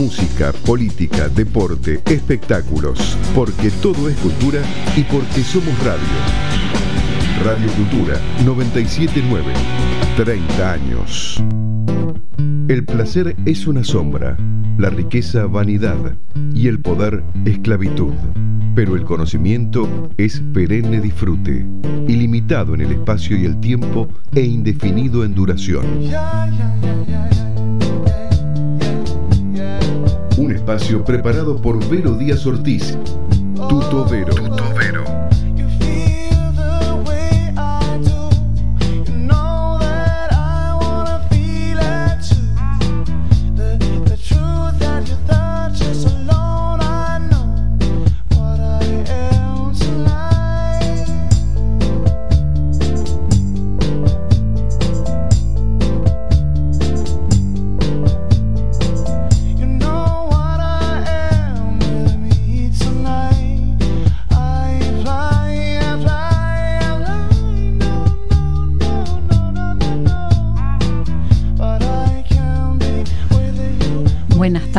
Música, política, deporte, espectáculos. Porque todo es cultura y porque somos radio. Radio Cultura 979. 30 años. El placer es una sombra, la riqueza vanidad y el poder esclavitud. Pero el conocimiento es perenne disfrute, ilimitado en el espacio y el tiempo e indefinido en duración. Un espacio preparado por Vero Díaz Ortiz, Tuto Vero. Tuto Vero.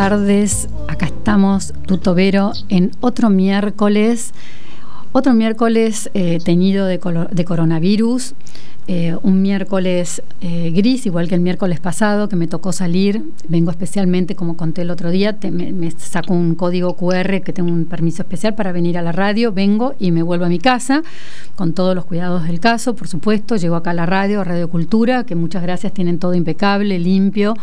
Tardes, acá estamos, Tutobero, en otro miércoles, otro miércoles eh, teñido de, de coronavirus. Eh, un miércoles eh, gris, igual que el miércoles pasado, que me tocó salir. Vengo especialmente, como conté el otro día, me, saco un código QR que tengo un permiso especial para venir a la radio. Vengo y me vuelvo a mi casa con todos los cuidados del caso, por supuesto. Llego acá a la radio, a Radio Cultura, que muchas gracias, tienen todo impecable, limpio.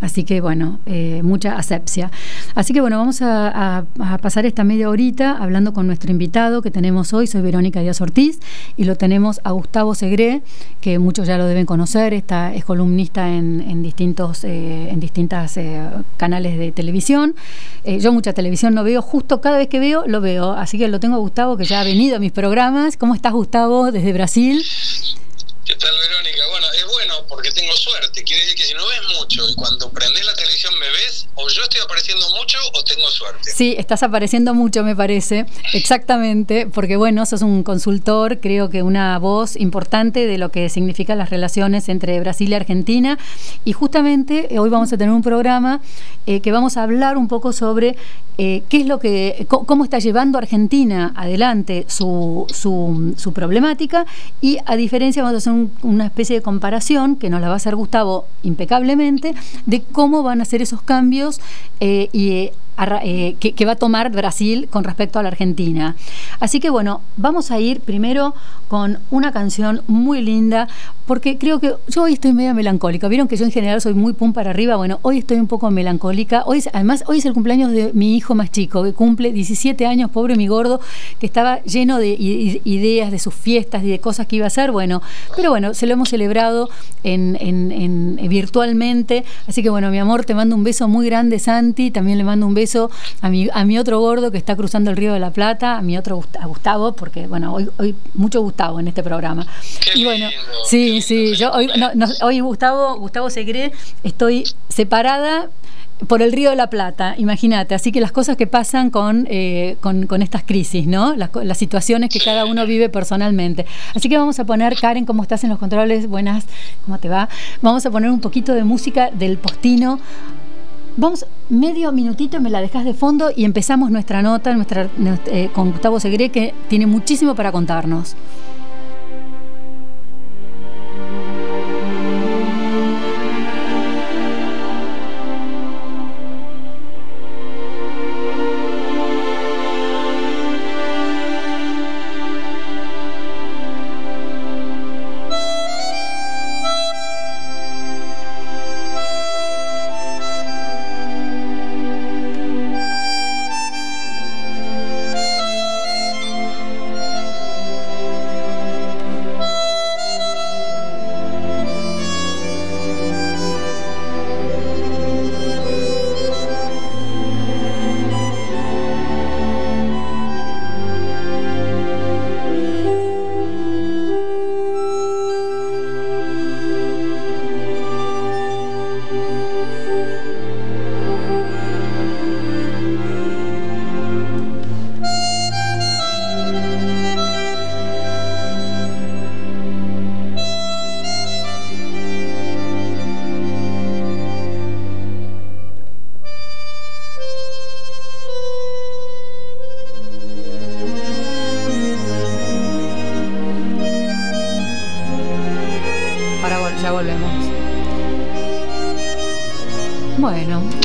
Así que, bueno, eh, mucha asepsia. Así que, bueno, vamos a, a pasar esta media horita hablando con nuestro invitado que tenemos hoy. Soy Verónica Díaz Ortiz y lo tenemos a Gustavo Segre que muchos ya lo deben conocer, está, es columnista en, distintos eh, en distintas eh, canales de televisión. Eh, yo mucha televisión no veo, justo cada vez que veo lo veo, así que lo tengo a Gustavo que ya ha venido a mis programas. ¿Cómo estás Gustavo desde Brasil? ¿Qué tal Verónica? Porque tengo suerte, quiere decir que si no ves mucho y cuando prendes la televisión me ves, o yo estoy apareciendo mucho o tengo suerte. Sí, estás apareciendo mucho, me parece, exactamente, porque bueno, sos un consultor, creo que una voz importante de lo que significan las relaciones entre Brasil y Argentina. Y justamente eh, hoy vamos a tener un programa eh, que vamos a hablar un poco sobre eh, qué es lo que, cómo está llevando Argentina adelante su, su problemática y a diferencia vamos a hacer una especie de comparación que nos la va a hacer Gustavo impecablemente de cómo van a ser esos cambios eh, y eh, que, va a tomar Brasil con respecto a la Argentina. Así que bueno, vamos a ir primero con una canción muy linda, porque creo que yo hoy estoy media melancólica. Vieron que yo en general soy muy pum para arriba. Bueno, hoy estoy un poco melancólica. Hoy, además, hoy es el cumpleaños de mi hijo más chico, que cumple 17 años, pobre mi gordo, que estaba lleno de ideas de sus fiestas y de cosas que iba a hacer. Bueno, pero bueno, se lo hemos celebrado en, en, virtualmente. Así que bueno, mi amor, te mando un beso muy grande, Santi. También le mando un beso a mi, a mi otro gordo que está cruzando el Río de la Plata, a mi otro a Gustavo, porque bueno, hoy, hoy mucho Gustavo en este programa. y bueno, sí, sí, yo hoy, hoy Gustavo, Gustavo Segre, estoy separada por el Río de la Plata, imagínate. Así que las cosas que pasan con, eh, con, estas crisis, ¿no? Las, las, situaciones que cada uno vive personalmente. Así que vamos a poner, Karen, ¿cómo estás en los controles? Buenas, ¿cómo te va? Vamos a poner un poquito de música del postino Vamos, medio minutito, me la dejas de fondo y empezamos nuestra nota eh, con Gustavo Segre, que tiene muchísimo para contarnos.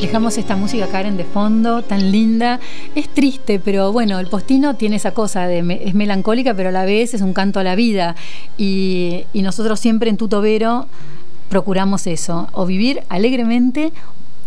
Dejamos esta música Karen de fondo, tan linda. Es triste, pero bueno, el postino tiene esa cosa de es melancólica, pero a la vez es un canto a la vida. Y, y nosotros siempre en Tutovero procuramos eso, o vivir alegremente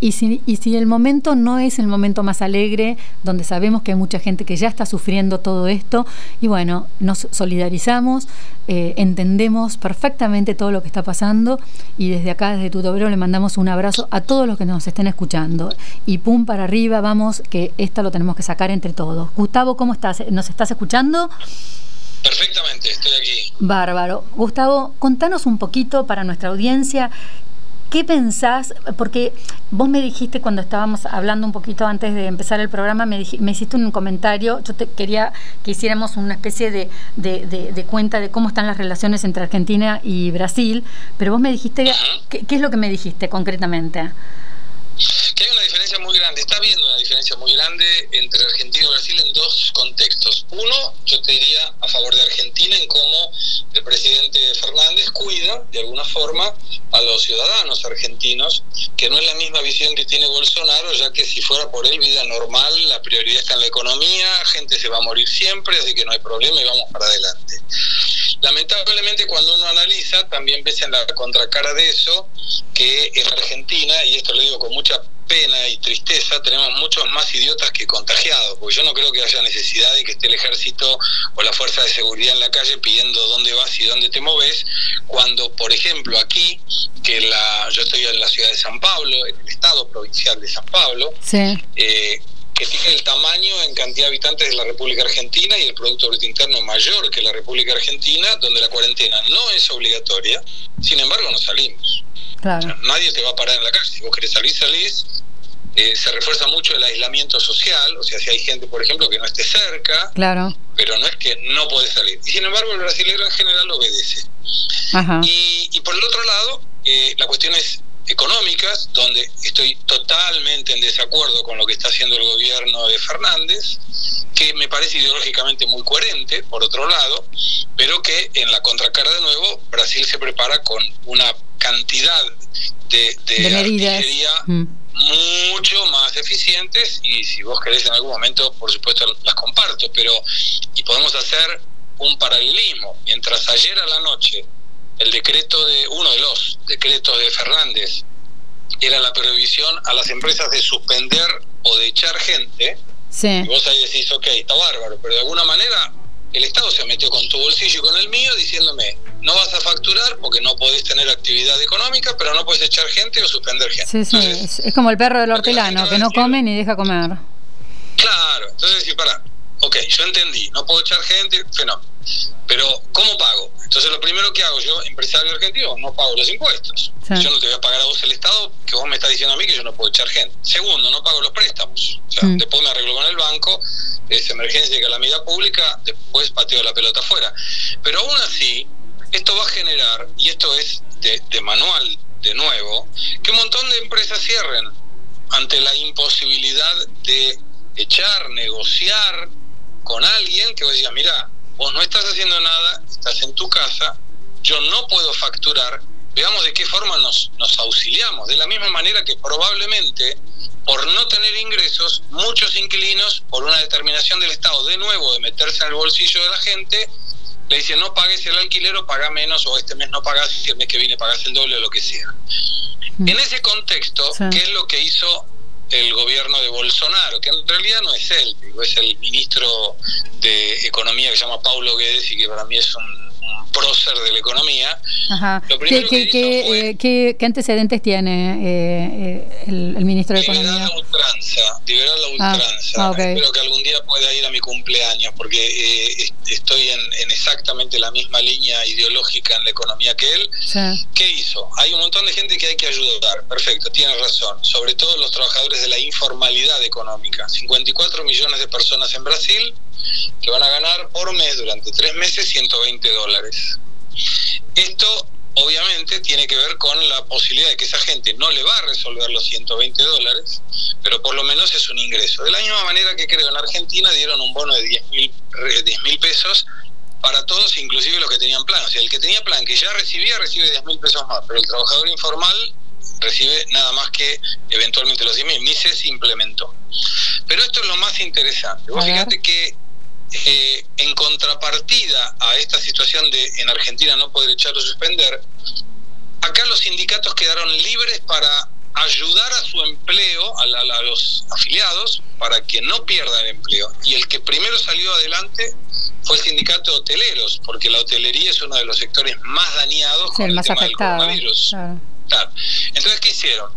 y si, y si el momento no es el momento más alegre, donde sabemos que hay mucha gente que ya está sufriendo todo esto, y bueno, nos solidarizamos, eh, entendemos perfectamente todo lo que está pasando, y desde acá, desde Tutobero, le mandamos un abrazo a todos los que nos estén escuchando. Y pum para arriba, vamos, que esto lo tenemos que sacar entre todos. Gustavo, ¿cómo estás? ¿Nos estás escuchando? Perfectamente, estoy aquí. Bárbaro. Gustavo, contanos un poquito para nuestra audiencia ¿Qué pensás? Porque vos me dijiste cuando estábamos hablando un poquito antes de empezar el programa, me, me hiciste un comentario, yo te quería que hiciéramos una especie de, de, cuenta de cómo están las relaciones entre Argentina y Brasil, pero vos me dijiste, ¿qué, ¿qué, es lo que me dijiste concretamente? Que hay una diferencia muy grande, está una diferencia muy grande entre Argentina y Brasil en dos contextos. Uno, yo te diría a favor de Argentina en cómo el presidente Fernández cuida de alguna forma a los ciudadanos argentinos, que no es la misma visión que tiene Bolsonaro, ya que si fuera por él vida normal, la prioridad está en la economía, gente se va a morir siempre, así que no hay problema y vamos para adelante. Lamentablemente cuando uno analiza, también ves en la contracara de eso que en Argentina, y esto lo digo con mucha pena y tristeza, tenemos muchos más idiotas que contagiados, porque yo no creo que haya necesidad de que esté el ejército o la fuerza de seguridad en la calle pidiendo dónde vas y dónde te moves, cuando, por ejemplo, aquí, que la, yo estoy en la ciudad de San Pablo, en el estado provincial de San Pablo, eh, que tiene el tamaño en cantidad de habitantes de la República Argentina y el Producto Bruto Interno mayor que la República Argentina, donde la cuarentena no es obligatoria, sin embargo no salimos. nadie te va a parar en la calle. Si vos querés salir, salís. Eh, se refuerza mucho el aislamiento social, o sea, si hay gente, por ejemplo, que no esté cerca, claro. pero no es que no podés salir. Y sin embargo, el brasileño en general obedece. Y, y, por el otro lado, eh, la cuestión es económicas, donde estoy totalmente en desacuerdo con lo que está haciendo el gobierno de Fernández, que me parece ideológicamente muy coherente, por otro lado, pero que en la contracara de nuevo, Brasil se prepara con una cantidad de, de, medidas mm. mucho más eficientes y si vos querés en algún momento, por supuesto, las comparto, pero y podemos hacer un paralelismo. Mientras ayer a la noche el decreto de uno de los decretos de Fernández era la prohibición a las empresas de suspender o de echar gente. Sí. Y vos ahí decís, ok, está bárbaro, pero de alguna manera el Estado se metió con tu bolsillo y con el mío diciéndome, no vas a facturar porque no podés tener actividad económica, pero no puedes echar gente o suspender gente. Sí, sí, es, como el perro del hortelano, que no come ni deja comer. Claro, entonces sí, para, ok, yo entendí, no puedo echar gente, fenómeno. Pero, ¿cómo pago? Entonces, lo primero que hago yo, empresario argentino, no pago los impuestos. Yo no te voy a pagar a vos el Estado, que vos me estás diciendo a mí que yo no puedo echar gente. Segundo, no pago los préstamos. O sea, mm. después me arreglo con el banco, es emergencia y calamidad pública, después pateo la pelota afuera. Pero aún así, esto va a generar, y esto es de, de manual de nuevo, que un montón de empresas cierren ante la imposibilidad de echar, negociar con alguien que vos digas, mira, vos no estás haciendo nada, estás en tu casa, yo no puedo facturar, veamos de qué forma nos, nos auxiliamos. De la misma manera que probablemente por no tener ingresos, muchos inquilinos, por una determinación del Estado de nuevo de meterse en el bolsillo de la gente, le dicen no pagues el alquiler o paga menos, o este mes no pagas y el mes que viene pagas el doble o lo que sea. Mm. En ese contexto, ¿qué es lo que hizo el gobierno de Bolsonaro, que en realidad no es él, es el ministro de Economía que se llama Paulo Guedes y que para mí es un prócer de la economía. ¿Qué, antecedentes tiene eh, eh, el, ministro de liberar Economía? La ultranza, liberar la ah, ultranza. Ah, Espero que algún día pueda ir a mi cumpleaños, porque eh, estoy en, exactamente la misma línea ideológica en la economía que él. ¿Qué hizo? Hay un montón de gente que hay que ayudar. Perfecto, tiene razón. Sobre todo los trabajadores de la informalidad económica. 54 millones de personas en Brasil que van a ganar por mes durante tres meses 120 dólares. Esto obviamente tiene que ver con la posibilidad de que esa gente no le va a resolver los 120 dólares, pero por lo menos es un ingreso. De la misma manera que creo en Argentina dieron un bono de 10 mil pesos para todos, inclusive los que tenían plan. O sea, el que tenía plan, que ya recibía, recibe 10 mil pesos más, pero el trabajador informal recibe nada más que eventualmente los 10.000, ni se implementó. Pero esto es lo más interesante. Vos fíjate que eh, en contrapartida a esta situación de en Argentina no poder echar o suspender, acá los sindicatos quedaron libres para ayudar a su empleo, a, los afiliados, para que no pierdan el empleo. Y el que primero salió adelante fue el sindicato de hoteleros, porque la hotelería es uno de los sectores más dañados con el, tema del coronavirus. Entonces, ¿qué hicieron?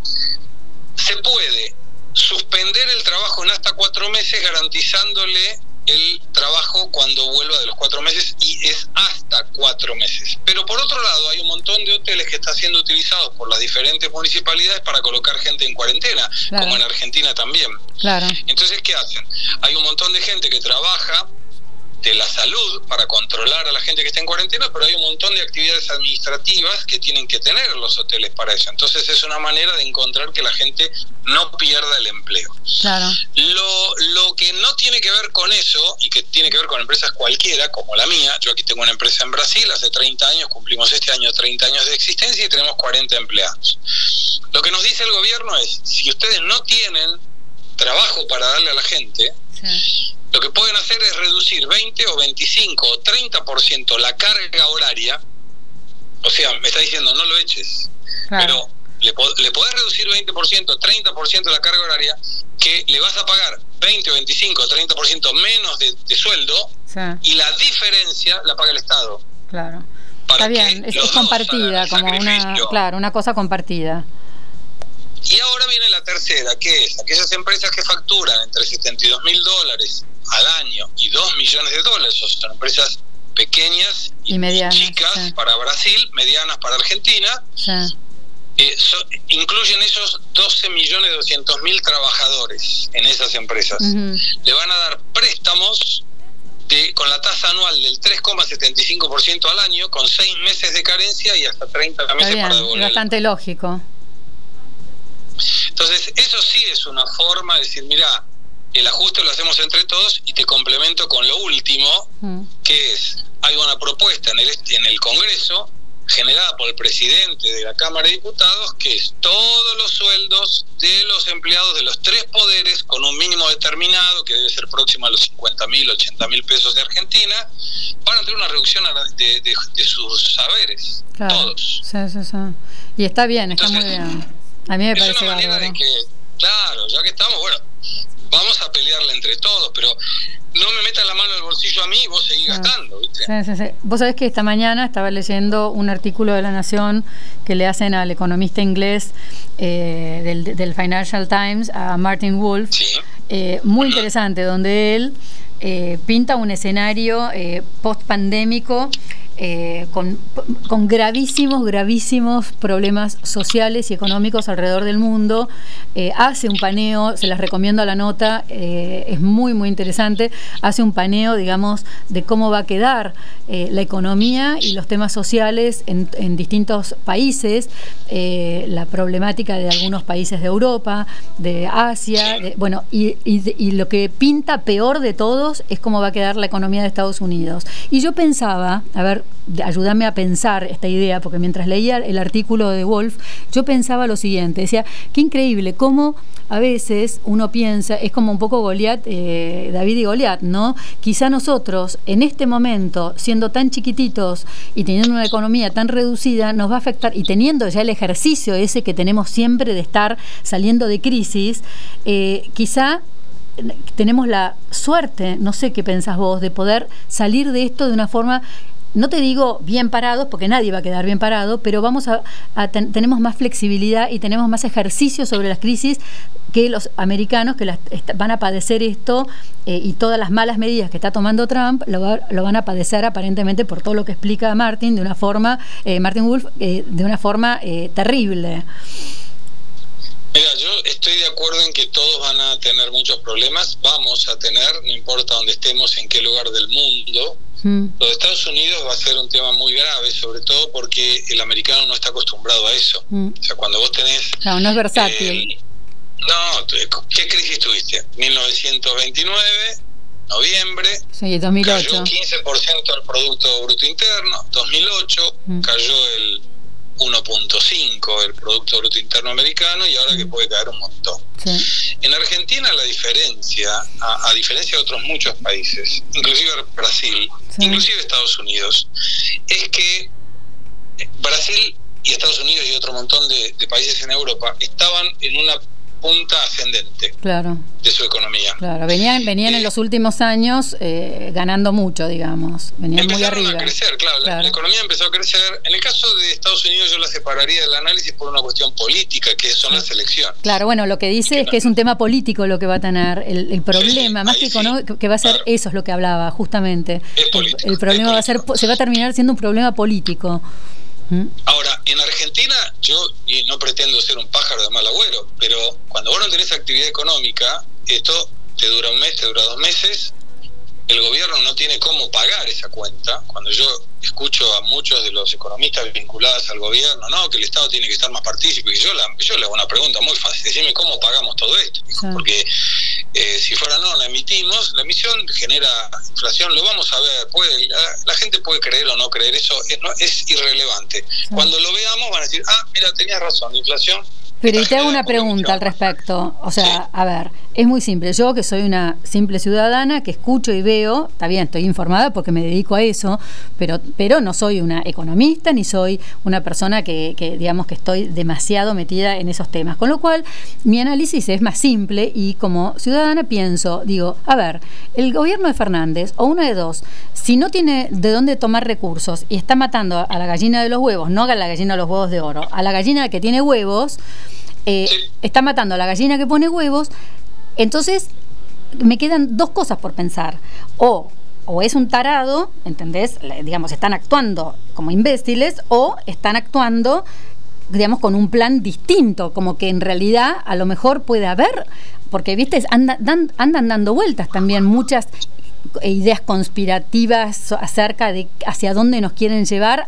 Se puede suspender el trabajo en hasta cuatro meses garantizándole el trabajo cuando vuelva de los cuatro meses y es hasta cuatro meses. Pero por otro lado, hay un montón de hoteles que están siendo utilizados por las diferentes municipalidades para colocar gente en cuarentena, como en Argentina también. Claro. Entonces, ¿qué hacen? Hay un montón de gente que trabaja de la salud para controlar a la gente que está en cuarentena, pero hay un montón de actividades administrativas que tienen que tener los hoteles para eso. Entonces es una manera de encontrar que la gente no pierda el empleo. Claro. Lo, lo que no tiene que ver con eso y que tiene que ver con empresas cualquiera, como la mía, yo aquí tengo una empresa en Brasil, hace 30 años, cumplimos este año 30 años de existencia y tenemos 40 empleados. Lo que nos dice el gobierno es, si ustedes no tienen trabajo para darle a la gente, lo que pueden hacer es reducir 20 o 25 o 30% la carga horaria. O sea, me está diciendo, no lo eches. Pero le, le podés reducir 20%, 30% la carga horaria, que le vas a pagar 20, 25, 30% menos de, sueldo y la diferencia la paga el Estado. Claro. Está bien, es, compartida, como una, claro, una cosa compartida. Y ahora viene la tercera, que es aquellas empresas que facturan entre 72 mil dólares al año y 2 millones de dólares. Son empresas pequeñas y, chicas para Brasil, medianas para Argentina. Eh, incluyen esos 12 millones 200 mil trabajadores en esas empresas. Le van a dar préstamos de, con la tasa anual del 3,75% al año, con 6 meses de carencia y hasta 30 meses para devolver. Bastante lógico. Entonces, eso sí es una forma de decir, mira, el ajuste lo hacemos entre todos y te complemento con lo último, mm. que es, hay una propuesta en el, en el Congreso generada por el presidente de la Cámara de Diputados, que es todos los sueldos de los empleados de los tres poderes con un mínimo determinado, que debe ser próximo a los 50 mil, 80 mil pesos de Argentina, van a tener una reducción de, sus saberes, todos. Sí, sí, sí. Y está bien, está muy bien. A mí me es una manera de que, claro, ya que estamos, bueno, vamos a pelearle entre todos, pero no me metas la mano en el bolsillo a mí, vos seguís ah. gastando, ¿viste? Sí, sí, sí. Vos sabés que esta mañana estaba leyendo un artículo de La Nación que le hacen al economista inglés eh, del, Financial Times, a Martin Wolf, eh, muy interesante, donde él eh, pinta un escenario post-pandémico eh, con, gravísimos, gravísimos problemas sociales y económicos alrededor del mundo. Eh, hace un paneo, se las recomiendo a la nota, eh, es muy, muy interesante. Hace un paneo, digamos, de cómo va a quedar la economía y los temas sociales en, distintos países, la problemática de algunos países de Europa, de Asia, bueno, y, y lo que pinta peor de todos es cómo va a quedar la economía de Estados Unidos. Y yo pensaba, a ver, ayúdame a pensar esta idea, porque mientras leía el artículo de Wolf, yo pensaba lo siguiente, decía, qué increíble, cómo a veces uno piensa, es como un poco Goliat, eh, David y Goliat, ¿no? Quizá nosotros, en este momento, siendo tan chiquititos y teniendo una economía tan reducida, nos va a afectar, y teniendo ya el ejercicio ese que tenemos siempre de estar saliendo de crisis, eh, quizá tenemos la suerte, no sé qué pensás vos, de poder salir de esto de una forma no te digo bien parados, porque nadie va a quedar bien parado, pero vamos a, tenemos más flexibilidad y tenemos más ejercicio sobre las crisis que los americanos que van a padecer esto eh, y todas las malas medidas que está tomando Trump lo, van a padecer aparentemente por todo lo que explica Martin de una forma, eh, Martin Wolf, eh, de una forma terrible. Mira, yo estoy de acuerdo en que todos van a tener muchos problemas, vamos a tener, no importa dónde estemos, en qué lugar del mundo, Mm. Lo de Estados Unidos va a ser un tema muy grave, sobre todo porque el americano no está acostumbrado a eso. Mm. O sea, cuando vos tenés... No, no es versátil. Eh, no, ¿qué crisis tuviste? 1929, noviembre, sí, 2008. cayó 15% del Producto Bruto Interno, 2008 mm. cayó el 1.5 el Producto Bruto Interno Americano y ahora que puede caer un montón. En Argentina la diferencia, a, diferencia de otros muchos países, inclusive Brasil, inclusive Estados Unidos, es que Brasil y Estados Unidos y otro montón de países en Europa estaban en una punta ascendente claro. de su economía. Claro, venían, venían en los últimos años eh, ganando mucho, digamos, venían muy arriba. a crecer, claro, La, economía empezó a crecer. En el caso de Estados Unidos yo la separaría del análisis por una cuestión política, que son las elecciones. Claro, bueno, lo que dice es que es un tema político lo que va a tener, el, problema, más que económico, que va a ser, eso es lo que hablaba, justamente. el, problema va a ser, se va a terminar siendo un problema político. Ahora, en Argentina, yo no pretendo ser un pájaro de mal agüero, pero cuando vos no tenés actividad económica, esto te dura un mes, te dura dos meses, el gobierno no tiene cómo pagar esa cuenta. Cuando yo escucho a muchos de los economistas vinculados al gobierno, no, que el Estado tiene que estar más partícipe, yo, yo le hago una pregunta muy fácil, decime cómo pagamos todo esto, porque eh, si fuera no, la emitimos, la emisión genera inflación, lo vamos a ver, puede, la, gente puede creer o no creer, eso es, no, es irrelevante. Cuando lo veamos van a decir, ah, mira, tenías razón, inflación pero y te hago una pregunta al respecto. O sea, a ver, es muy simple. Yo que soy una simple ciudadana, que escucho y veo, está bien, estoy informada porque me dedico a eso, pero, pero no soy una economista ni soy una persona que, que, digamos que estoy demasiado metida en esos temas. Con lo cual, mi análisis es más simple y como ciudadana pienso, digo, a ver, el gobierno de Fernández, o uno de dos, si no tiene de dónde tomar recursos y está matando a la gallina de los huevos, no a la gallina de los huevos de oro, a la gallina que tiene huevos, eh, está matando a la gallina que pone huevos, entonces me quedan dos cosas por pensar. O, o es un tarado, ¿entendés? Digamos, están actuando como imbéciles o están actuando digamos, con un plan distinto, como que en realidad a lo mejor puede haber, porque, viste, andan dando vueltas también muchas ideas conspirativas acerca de hacia dónde nos quieren llevar,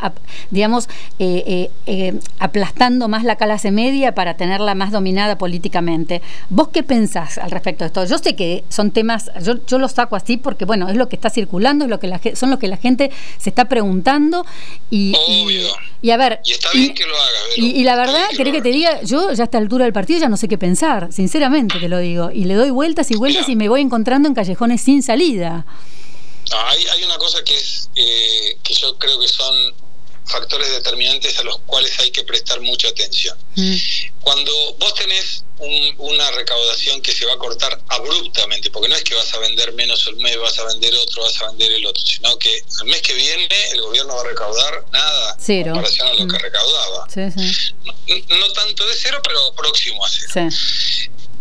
digamos, eh, eh, eh, aplastando más la clase media para tenerla más dominada políticamente. ¿Vos qué pensás al respecto de esto? Yo sé que son temas, yo, yo los saco así porque, bueno, es lo que está circulando, es lo que la, son lo que la gente se está preguntando y, y, a ver... Y está bien que lo haga. y, la verdad, querés que, te diga, yo ya a esta altura del partido ya no sé qué pensar, sinceramente te lo digo, y le doy vueltas y vueltas y me voy encontrando en callejones sin salida. Hay, hay una cosa que es eh, que yo creo que son factores determinantes a los cuales hay que prestar mucha atención. Mm. Cuando vos tenés una recaudación que se va a cortar abruptamente, porque no es que vas a vender menos el mes, vas a vender otro, vas a vender el otro, sino que el mes que viene el gobierno va a recaudar nada en comparación a lo que mm. recaudaba. No, tanto de cero, pero próximo a cero.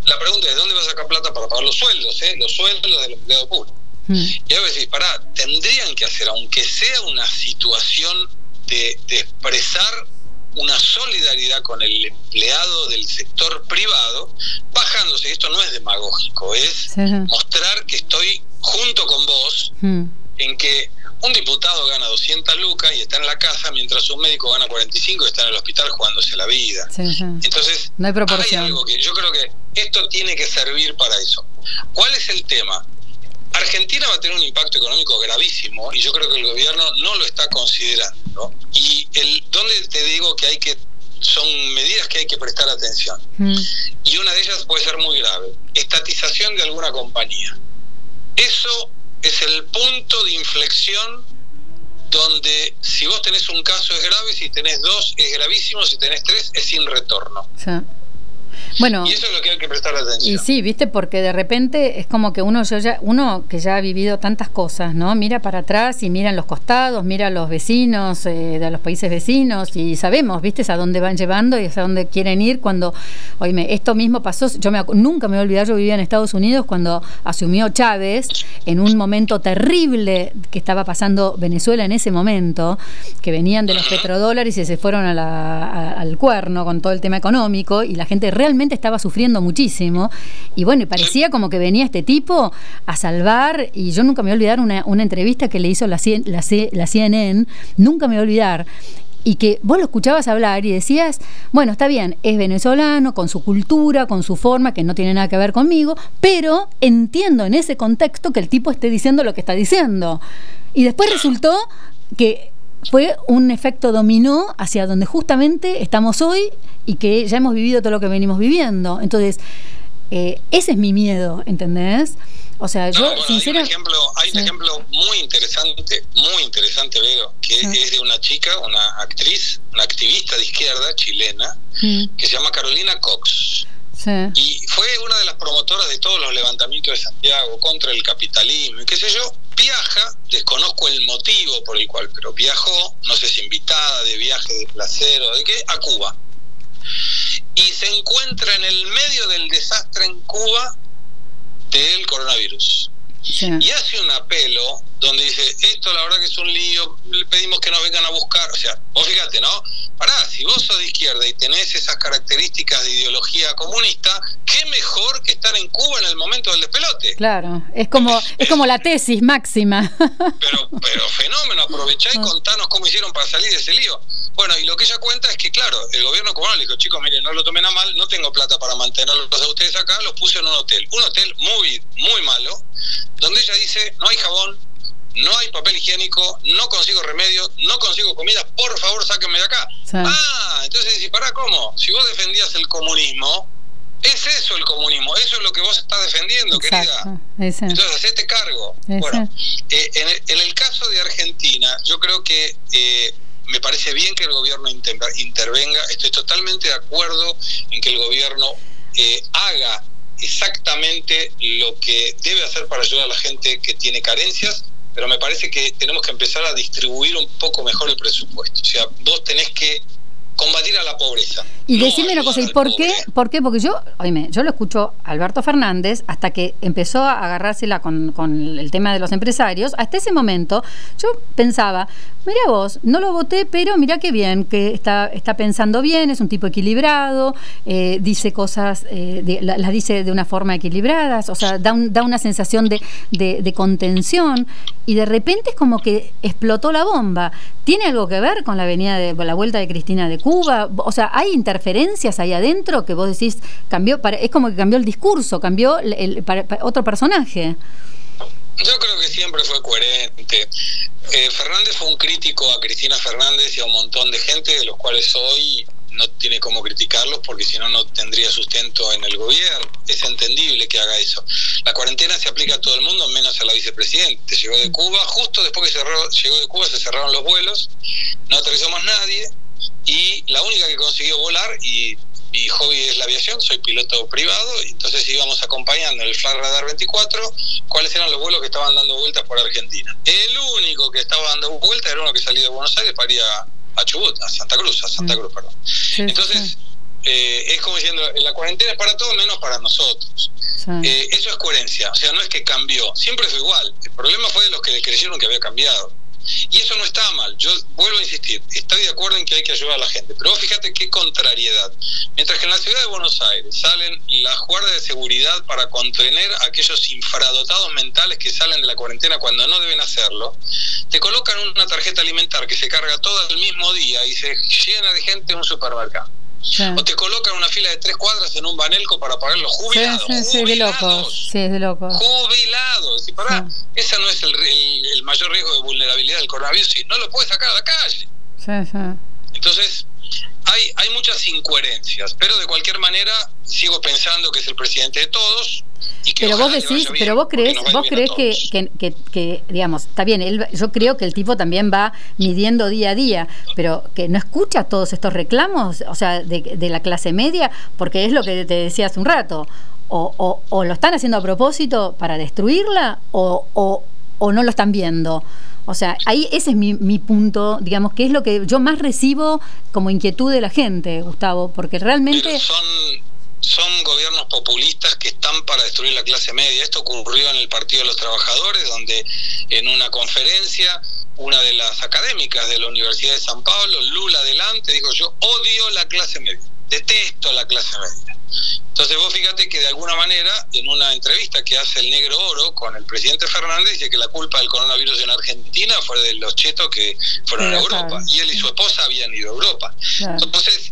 La pregunta es, ¿dónde vas a sacar plata para pagar los sueldos? Eh? Los sueldos del empleado público. Mm. Y a veces, pará, tendrían que hacer, aunque sea una situación de, expresar una solidaridad con el empleado del sector privado, bajándose, esto no es demagógico, es mostrar que estoy junto con vos mm. en que un diputado gana 200 lucas y está en la casa mientras un médico gana 45 y está en el hospital jugándose la vida. Entonces, no hay, proporción. hay algo que yo creo que esto tiene que servir para eso. ¿Cuál es el tema? Argentina va a tener un impacto económico gravísimo y yo creo que el gobierno no lo está considerando. Y el donde te digo que hay que son medidas que hay que prestar atención. Mm. Y una de ellas puede ser muy grave, estatización de alguna compañía. Eso es el punto de inflexión donde si vos tenés un caso es grave, si tenés dos es gravísimo, si tenés tres es sin retorno. Bueno, y eso es lo que hay que prestar atención. Y sí, viste, porque de repente es como que uno, yo ya, uno que ya ha vivido tantas cosas, ¿no? Mira para atrás y mira en los costados, mira a los vecinos eh, de los países vecinos y sabemos, viste, a dónde van llevando y a dónde quieren ir cuando, oíme, esto mismo pasó, yo me, nunca me voy a olvidar, yo vivía en Estados Unidos cuando asumió Chávez en un momento terrible que estaba pasando Venezuela en ese momento, que venían de los petrodólares y se fueron al cuerno con todo el tema económico y la gente realmente estaba sufriendo muchísimo. Y bueno, parecía como que venía este tipo a salvar. Y yo nunca me voy a olvidar una, una entrevista que le hizo la, la, la CNN, nunca me voy a olvidar y que vos lo escuchabas hablar y decías, bueno, está bien, es venezolano, con su cultura, con su forma, que no tiene nada que ver conmigo, pero entiendo en ese contexto que el tipo esté diciendo lo que está diciendo. Y después resultó que fue un efecto dominó hacia donde justamente estamos hoy y que ya hemos vivido todo lo que venimos viviendo. Entonces, eh, ese es mi miedo, ¿entendés? O sea, yo sinceramente... Hay un ejemplo, hay un ejemplo muy interesante, muy interesante, Vero, que es de una chica, una actriz, una activista de izquierda chilena, mm. que se llama Carolina Cox. Y fue una de las promotoras de todos los levantamientos de Santiago contra el capitalismo y qué sé yo. Viaja, desconozco el motivo por el cual, pero viajó, no sé si invitada, de viaje, de placer o de qué, a Cuba. Y se encuentra en el medio del desastre en Cuba del coronavirus. Y hace un apelo donde dice, esto la verdad que es un lío, le pedimos que nos vengan a buscar. O sea, vos fíjate, ¿no? Pará, si vos sos de izquierda y tenés esas características de ideología comunista, qué mejor que estar en Cuba en el momento del despelote. Claro, es como, es, como la tesis máxima. Pero, pero fenómeno, aprovechá y ah. contanos cómo hicieron para salir de ese lío. Bueno, y lo que ella cuenta es que, claro, el gobierno cubano le dijo, chicos, miren, no lo tomen a mal, no tengo plata para mantenerlos a ustedes acá, los puse en un hotel. Un hotel muy, muy malo, donde ella dice, no hay jabón, no hay papel higiénico, no consigo remedio, no consigo comida, por favor sáquenme de acá. Ah, entonces si para ¿cómo? Si vos defendías el comunismo, es eso el comunismo, eso es lo que vos estás defendiendo, querida. Entonces, hacete cargo. Bueno, eh, en, el, caso de Argentina, yo creo que eh, me parece bien que el gobierno intervenga, estoy totalmente de acuerdo en que el gobierno eh, haga exactamente lo que debe hacer para ayudar a la gente que tiene carencias, pero me parece que tenemos que empezar a distribuir un poco mejor el presupuesto. O sea, vos tenés que combatir a la pobreza. Y decime una cosa, ¿y por qué? ¿Por qué? Porque yo, oíme, yo lo escucho a Alberto Fernández hasta que empezó a agarrársela con, con el tema de los empresarios. Hasta ese momento yo pensaba, mira vos, no lo voté, pero mira qué bien, que está, está pensando bien, es un tipo equilibrado, eh, dice cosas, eh, las dice de una forma equilibrada, o sea, da, da una sensación de, de contención y de repente es como que explotó la bomba. ¿Tiene algo que ver con la venida de la vuelta de Cristina de Cuba? O sea, ¿hay interferencias ahí adentro que vos decís cambió? es como que cambió el discurso, cambió otro personaje. Yo creo que siempre fue coherente. Eh, Fernández fue un crítico a Cristina Fernández y a un montón de gente, de los cuales hoy no tiene cómo criticarlos porque si no, no tendría sustento en el gobierno. Es entendible que haga eso. La cuarentena se aplica a todo el mundo, menos a la vicepresidente. Llegó de Cuba, justo después que cerró, llegó de Cuba se cerraron los vuelos, no aterrizó más nadie y la única que consiguió volar y mi hobby es la aviación, soy piloto privado, entonces íbamos acompañando el Flight Radar 24 cuáles eran los vuelos que estaban dando vueltas por Argentina. El único que estaba dando vueltas era uno que salía de Buenos Aires para ir a, a Chubut, a Santa Cruz, a Santa mm. Cruz, perdón. Entonces, eh, es como diciendo, la cuarentena es para todos menos para nosotros. Eh, eso es coherencia, o sea, no es que cambió, siempre fue igual. El problema fue de los que le creyeron que había cambiado. Y eso no está mal, yo vuelvo a insistir, estoy de acuerdo en que hay que ayudar a la gente, pero fíjate qué contrariedad. Mientras que en la ciudad de Buenos Aires salen las guardias de seguridad para contener a aquellos infradotados mentales que salen de la cuarentena cuando no deben hacerlo, te colocan una tarjeta alimentar que se carga todo el mismo día y se llena de gente en un supermercado. O te colocan una fila de tres cuadras en un banelco para pagar los jubilados. Sí, sí, de locos. Sí, de locos. Jubilados. Y para, ese no es el, el, mayor riesgo de vulnerabilidad del coronavirus. Y no lo puedes sacar a la calle. Sí, sí. Entonces, hay, hay muchas incoherencias. Pero de cualquier manera, sigo pensando que es el presidente de todos pero vos decís, pero vos crees, vos crees que, que, que, digamos, está bien, él, yo creo que el tipo también va midiendo día a día, pero que no escucha todos estos reclamos, o sea, de, de la clase media, porque es lo que te decía hace un rato, o, o, o lo están haciendo a propósito para destruirla, o no lo están viendo. O sea, ahí ese es mi, mi, punto, digamos, que es lo que yo más recibo como inquietud de la gente, Gustavo, porque realmente son gobiernos populistas que están para destruir la clase media. Esto ocurrió en el Partido de los Trabajadores, donde en una conferencia una de las académicas de la Universidad de San Pablo, Lula adelante, dijo yo odio la clase media, detesto la clase media. Entonces vos fíjate que de alguna manera en una entrevista que hace el Negro Oro con el presidente Fernández dice que la culpa del coronavirus en Argentina fue de los chetos que fueron a Europa y él y su esposa habían ido a Europa. Entonces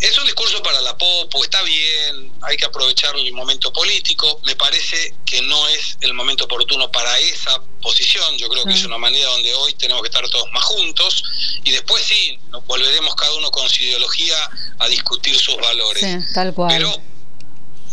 es un discurso para la popo, está bien, hay que aprovechar el momento político. Me parece que no es el momento oportuno para esa posición. Yo creo que es una manera donde hoy tenemos que estar todos más juntos y después sí, nos volveremos cada uno con su ideología a discutir sus valores. Sí, tal cual. Pero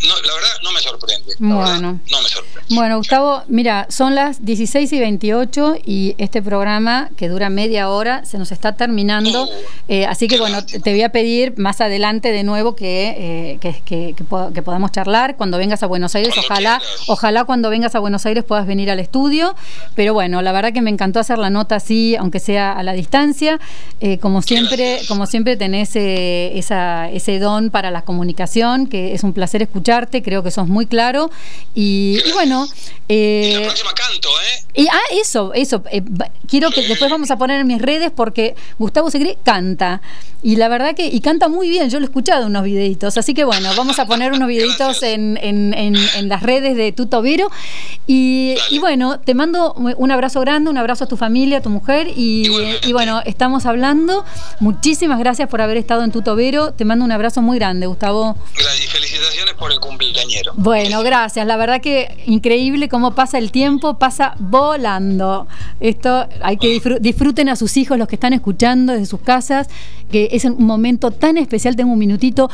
no, la verdad no me sorprende. bueno. no me sorprende. Bueno, Gustavo, mira, son las 16 y 28 y este programa que dura media hora se nos está terminando. Oh, eh, así que bueno, te voy a pedir más adelante de nuevo que, eh, que, podamos charlar cuando vengas a Buenos Aires. ojalá, ojalá cuando vengas a Buenos Aires puedas venir al estudio. Pero bueno, la verdad que me encantó hacer la nota así, aunque sea a la distancia. Eh, como siempre, como siempre tenés esa, ese don para la comunicación, que es un placer escuchar creo que sos muy claro. Y, bueno. Eh, la próxima canto, ¿eh? Y, ah, eso, eso. Eh, quiero que después vamos a poner en mis redes porque Gustavo Segre canta. Y la verdad que, y canta muy bien, yo lo he escuchado unos videitos. Así que bueno, vamos a poner unos videitos en, en, en, las redes de Tuto Vero. Y, y, bueno, te mando un abrazo grande, un abrazo a tu familia, a tu mujer. Y, y bueno, estamos hablando. Muchísimas gracias por haber estado en Tuto Vero. Te mando un abrazo muy grande, Gustavo. Gracias, felicitaciones por el cumpleañero. Bueno, gracias. La verdad que increíble cómo pasa el tiempo, pasa volando. Esto hay que disfruten a sus hijos, los que están escuchando desde sus casas, que es un momento tan especial. Tengo un minutito.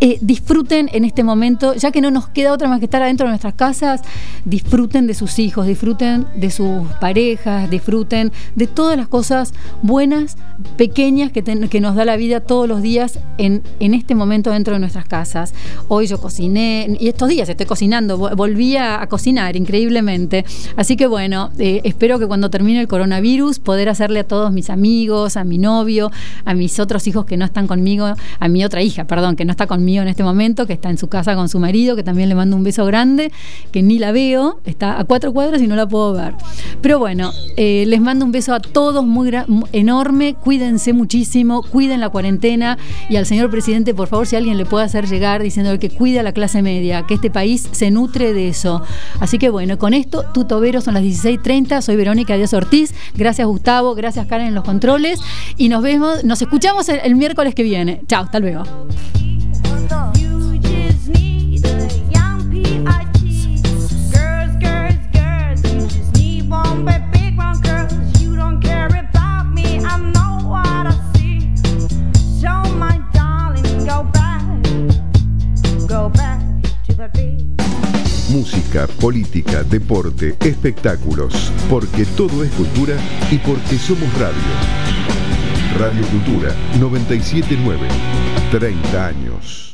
Eh, disfruten en este momento, ya que no nos queda otra más que estar adentro de nuestras casas, disfruten de sus hijos, disfruten de sus parejas, disfruten de todas las cosas buenas, pequeñas que, nos da la vida todos los días en, en, este momento dentro de nuestras casas. Hoy yo cociné, y estos días estoy cocinando, volví a, cocinar increíblemente. Así que bueno, eh, espero que cuando termine el coronavirus poder hacerle a todos mis amigos, a mi novio, a mis otros hijos que no están conmigo, a mi otra hija, perdón, que no está conmigo mío en este momento, que está en su casa con su marido, que también le mando un beso grande, que ni la veo, está a cuatro cuadras y no la puedo ver. Pero bueno, eh, les mando un beso a todos muy enorme, cuídense muchísimo, cuiden la cuarentena y al señor presidente, por favor, si alguien le puede hacer llegar diciendo que cuide a la clase media, que este país se nutre de eso. Así que bueno, con esto, Tutobero son las 16.30, soy Verónica Díaz Ortiz, gracias Gustavo, gracias Karen en los controles y nos vemos, nos escuchamos el miércoles que viene. Chao, hasta luego. Música, política, deporte, espectáculos, porque todo es cultura y porque somos radio. Radio Cultura 979, 30 años.